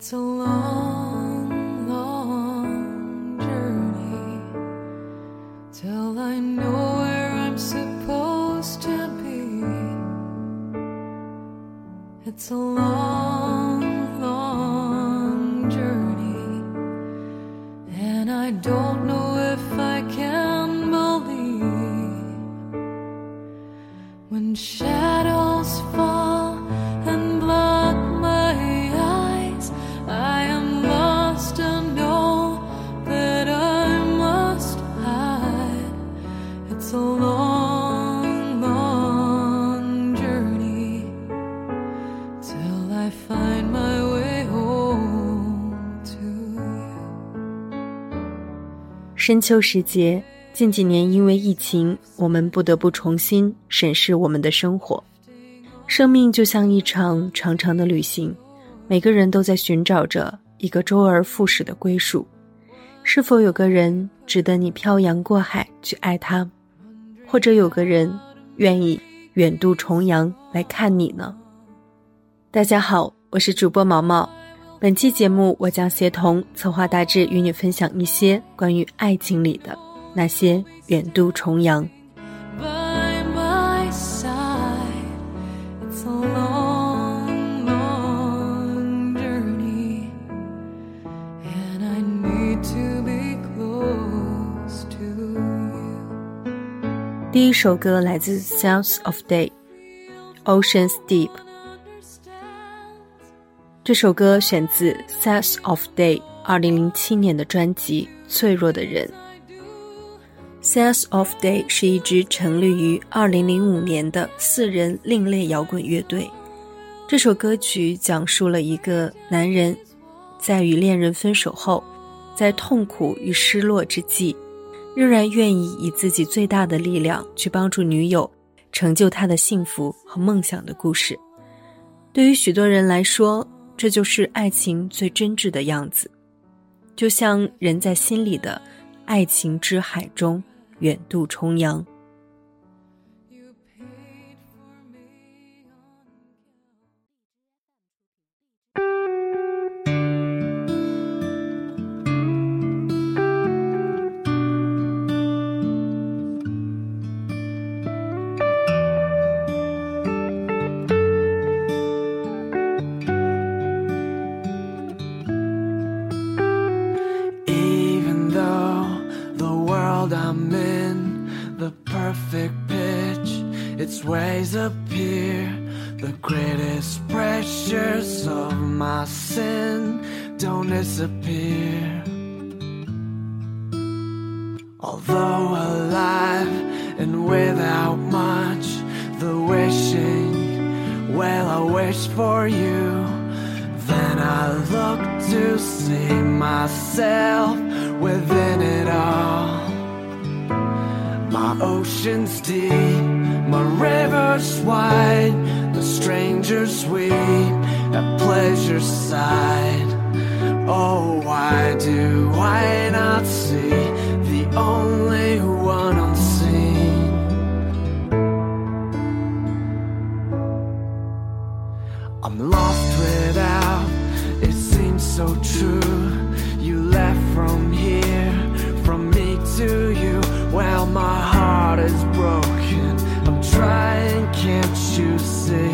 走了。深秋时节，近几年因为疫情，我们不得不重新审视我们的生活。生命就像一场长长的旅行，每个人都在寻找着一个周而复始的归属。是否有个人值得你漂洋过海去爱他？或者有个人愿意远渡重洋来看你呢？大家好，我是主播毛毛。本期节目，我将协同策划大致与你分享一些关于爱情里的那些远渡重洋。第一首歌来自《s o u n s of Day》，《Oceans Deep》。这首歌选自《s a n s of Day》二零零七年的专辑《脆弱的人》。s a n s of Day 是一支成立于二零零五年的四人另类摇滚乐队。这首歌曲讲述了一个男人在与恋人分手后，在痛苦与失落之际，仍然愿意以自己最大的力量去帮助女友，成就她的幸福和梦想的故事。对于许多人来说，这就是爱情最真挚的样子，就像人在心里的爱情之海中远渡重洋。to see myself within it all. My ocean's deep, my river's wide, the strangers weep at pleasure's side. Oh, why do I not see the only one unseen? I'm lost so true. You left from here, from me to you. Well, my heart is broken. I'm trying, can't you see?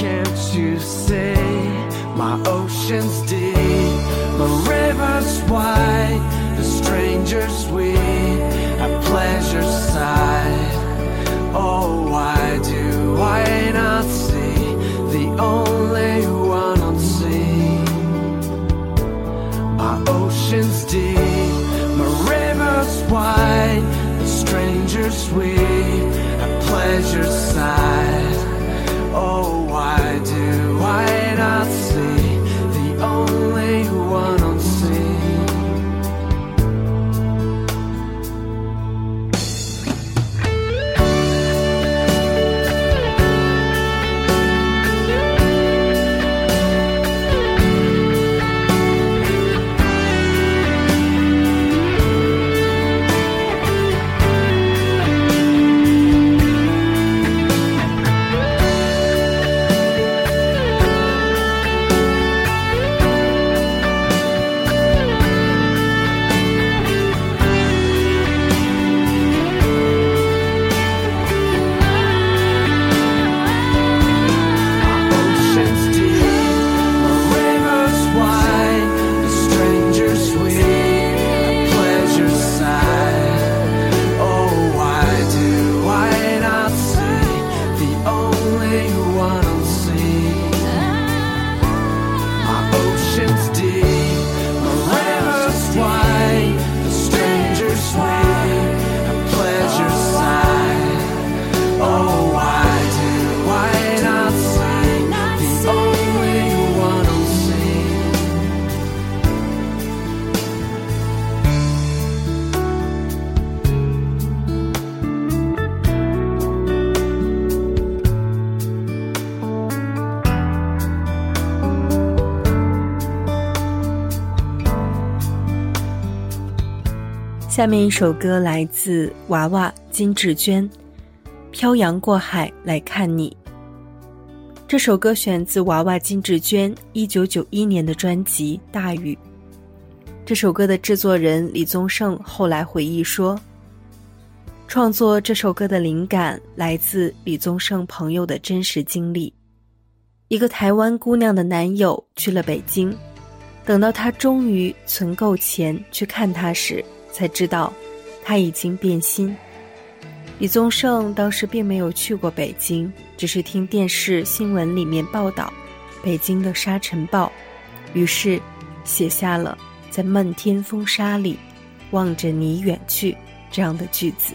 Can't you see? My ocean's deep, my river's wide, the strangers we have pleasures. 下面一首歌来自娃娃金志娟，《漂洋过海来看你》。这首歌选自娃娃金志娟1991年的专辑《大雨》。这首歌的制作人李宗盛后来回忆说，创作这首歌的灵感来自李宗盛朋友的真实经历：一个台湾姑娘的男友去了北京，等到她终于存够钱去看他时。才知道他已经变心。李宗盛当时并没有去过北京，只是听电视新闻里面报道北京的沙尘暴，于是写下了“在漫天风沙里，望着你远去”这样的句子。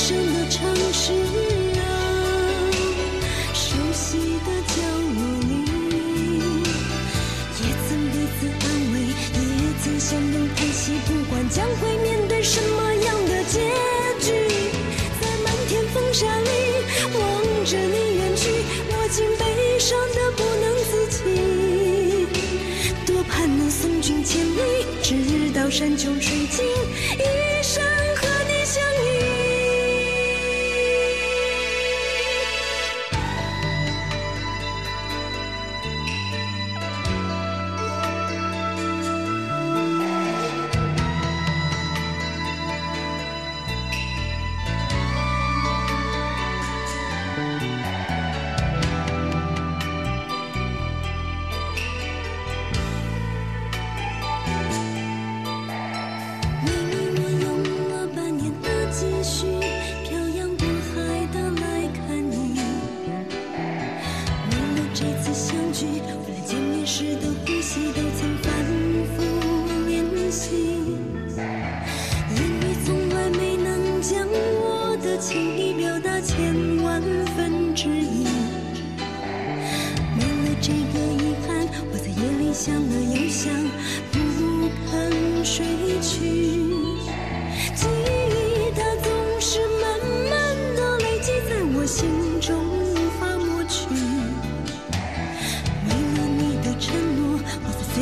陌生的城市啊，熟悉的角落里，也曾彼此安慰，也曾相拥叹息。不管将会面对什么样的结局，在漫天风沙里望着你远去，我竟悲伤的不能自己。多盼能送君千里，直到山穷水尽。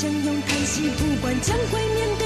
相拥叹息，不管将会面对。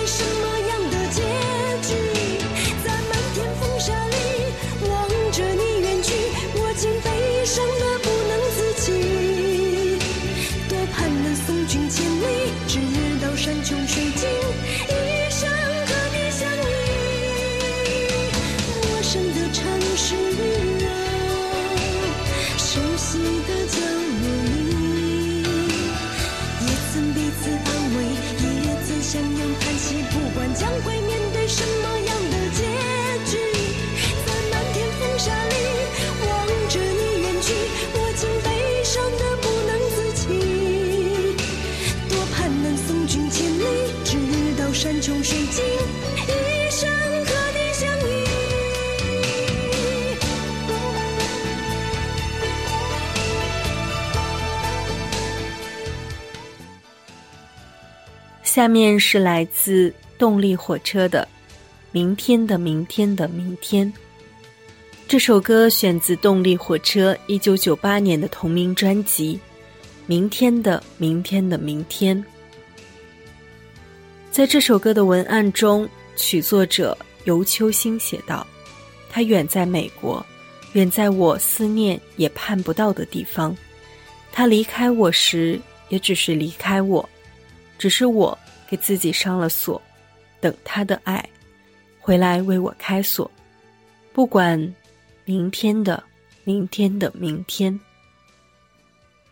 下面是来自动力火车的《明天的明天的明天》这首歌，选自动力火车一九九八年的同名专辑《明天的明天的明天》。在这首歌的文案中，曲作者尤秋兴写道：“他远在美国，远在我思念也盼不到的地方。他离开我时，也只是离开我，只是我。”自己上了锁，等他的爱回来为我开锁。不管明天的明天的明天。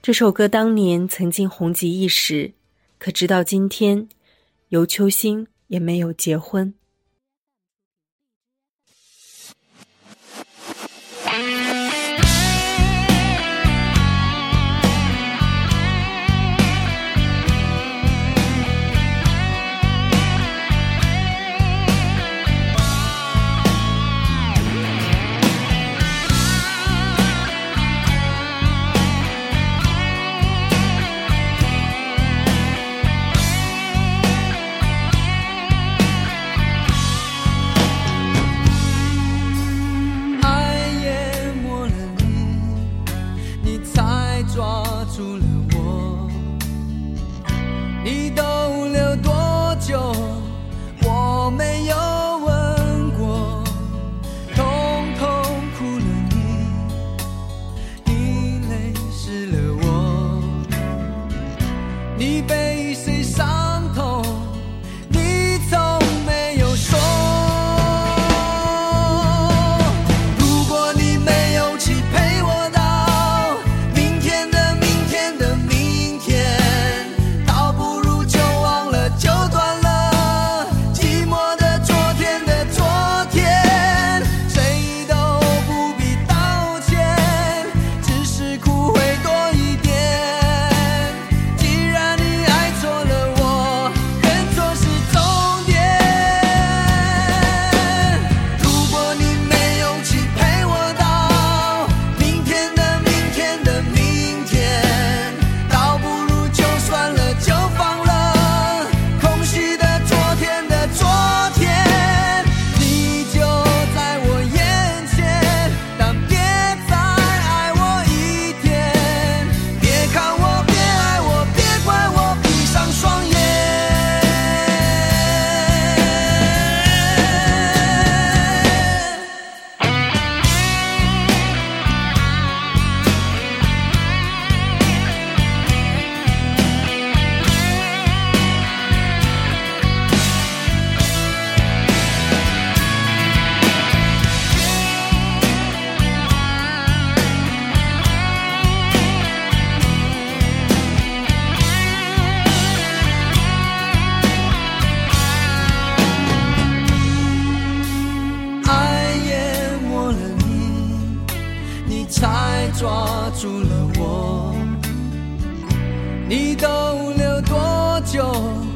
这首歌当年曾经红极一时，可直到今天，尤秋兴也没有结婚。抓住了我，你逗留多久？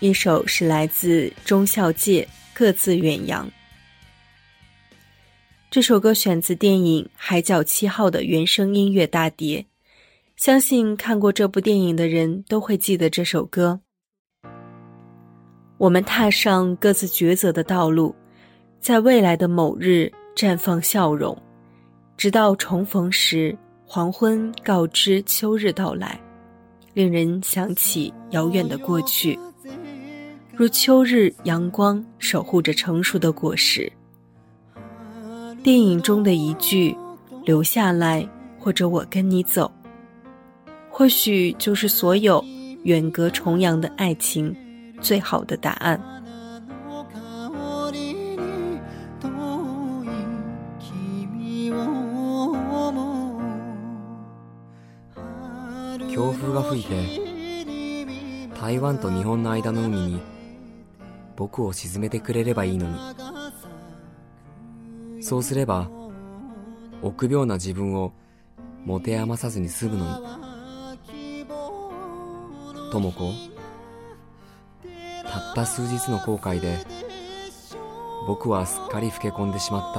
一首是来自《中孝界》，各自远扬。这首歌选自电影《海角七号》的原声音乐大碟，相信看过这部电影的人都会记得这首歌。我们踏上各自抉择的道路，在未来的某日绽放笑容，直到重逢时，黄昏告知秋日到来。令人想起遥远的过去，如秋日阳光守护着成熟的果实。电影中的一句“留下来”或者“我跟你走”，或许就是所有远隔重洋的爱情最好的答案。強風が吹いて台湾と日本の間の海に僕を沈めてくれればいいのにそうすれば臆病な自分を持て余さずに済むのに智子たった数日の後悔で僕はすっかり老け込んでしまっ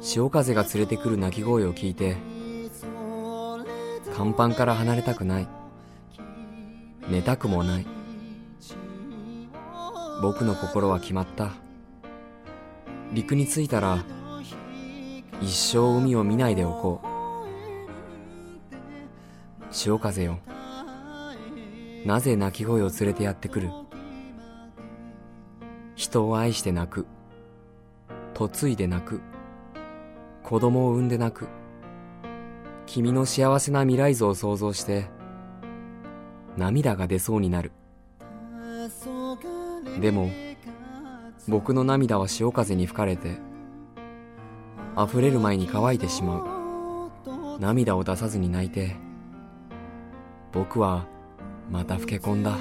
た潮風が連れてくる鳴き声を聞いて甲板から離れたくない。寝たくもない。僕の心は決まった。陸に着いたら、一生海を見ないでおこう。潮風よ。なぜ泣き声を連れてやってくる人を愛して泣く。嫁いで泣く。子供を産んで泣く。君の幸せな未来像を想像して涙が出そうになるでも僕の涙は潮風に吹かれて溢れる前に乾いてしまう涙を出さずに泣いて僕はまた老け込んだ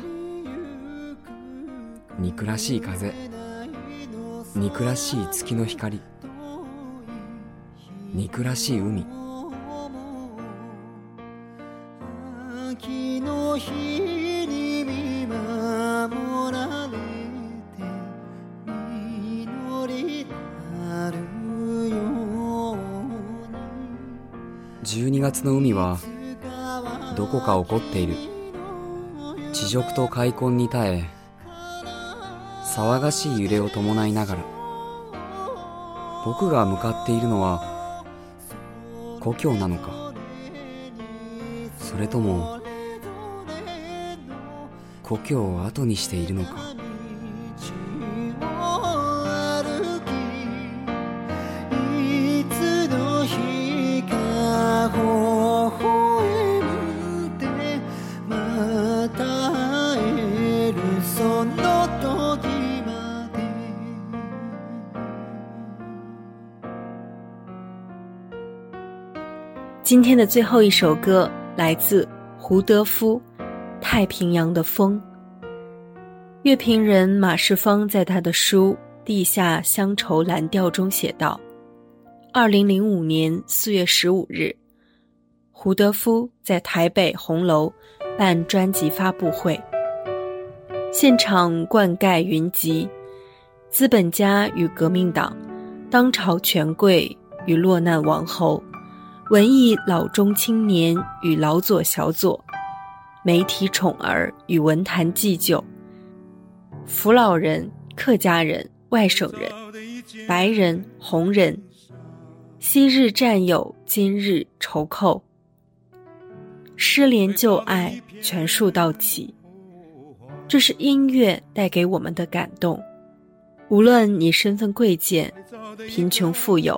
憎らしい風憎らしい月の光憎らしい海月の海はどこか怒っている地辱と開墾に耐え騒がしい揺れを伴いながら僕が向かっているのは故郷なのかそれとも故郷を後にしているのか今天的最后一首歌来自胡德夫，《太平洋的风》。乐评人马世芳在他的书《地下乡愁蓝调》中写道：“二零零五年四月十五日，胡德夫在台北红楼办专辑发布会，现场灌溉云集，资本家与革命党，当朝权贵与落难王侯。”文艺老中青年与老左小左，媒体宠儿与文坛祭酒，扶老人客家人外省人，白人红人，昔日战友今日仇寇，失联旧爱全数到齐，这是音乐带给我们的感动，无论你身份贵贱，贫穷富有。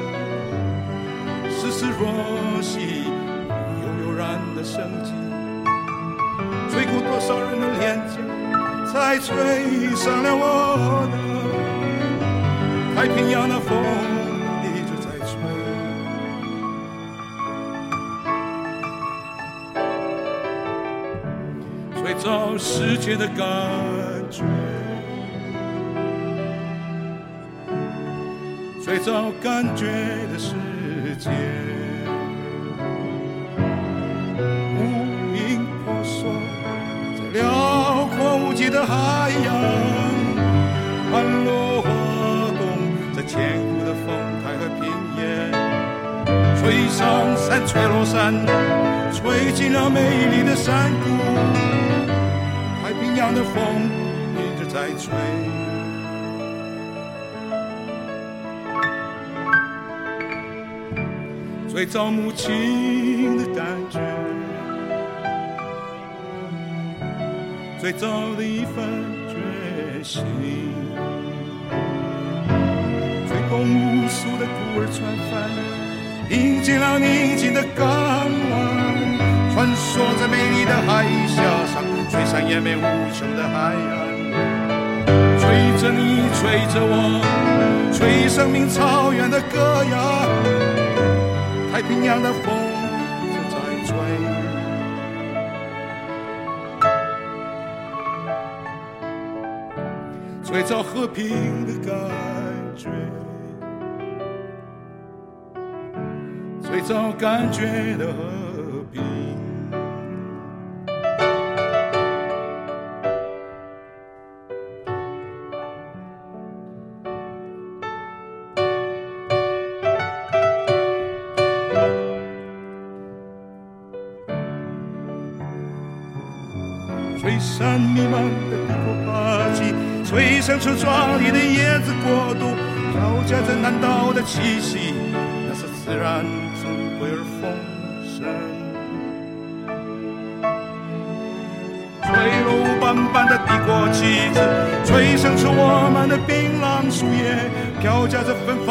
是若息，悠悠然的生机，吹过多少人的脸颊，才吹上了我的。太平洋的风一直在吹，最早世界的感觉，最早感觉的是。间，无影婆娑，在辽阔无际的海洋；盘龙卧动，在千古的风台和平原。吹上山，吹落山，吹进了美丽的山谷。太平洋的风一直在吹。最早母亲的感觉，最早的一份决心，吹过无数的孤儿船帆，迎接了宁静的港湾，穿梭在美丽的海峡上，吹散延绵无穷的海岸，吹着你，吹着我，吹生命草原的歌谣。太平洋的风正在吹，最早和平的感觉，最早感觉的和平。之国度飘夹着南岛的气息，那是自然智贵而丰盛，落绿斑斑的帝国旗帜，吹响出我们的槟榔树叶，飘夹着芬芳。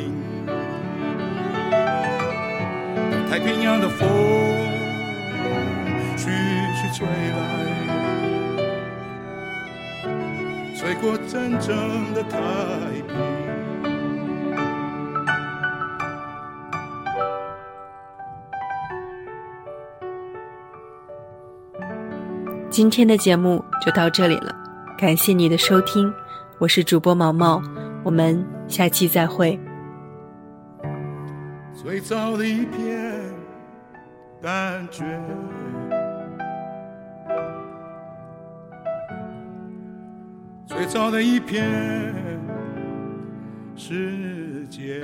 太平洋的风徐徐吹来，吹过真正的太平。今天的节目就到这里了，感谢你的收听，我是主播毛毛，我们下期再会。最早的一片。感觉，最早的一片世界。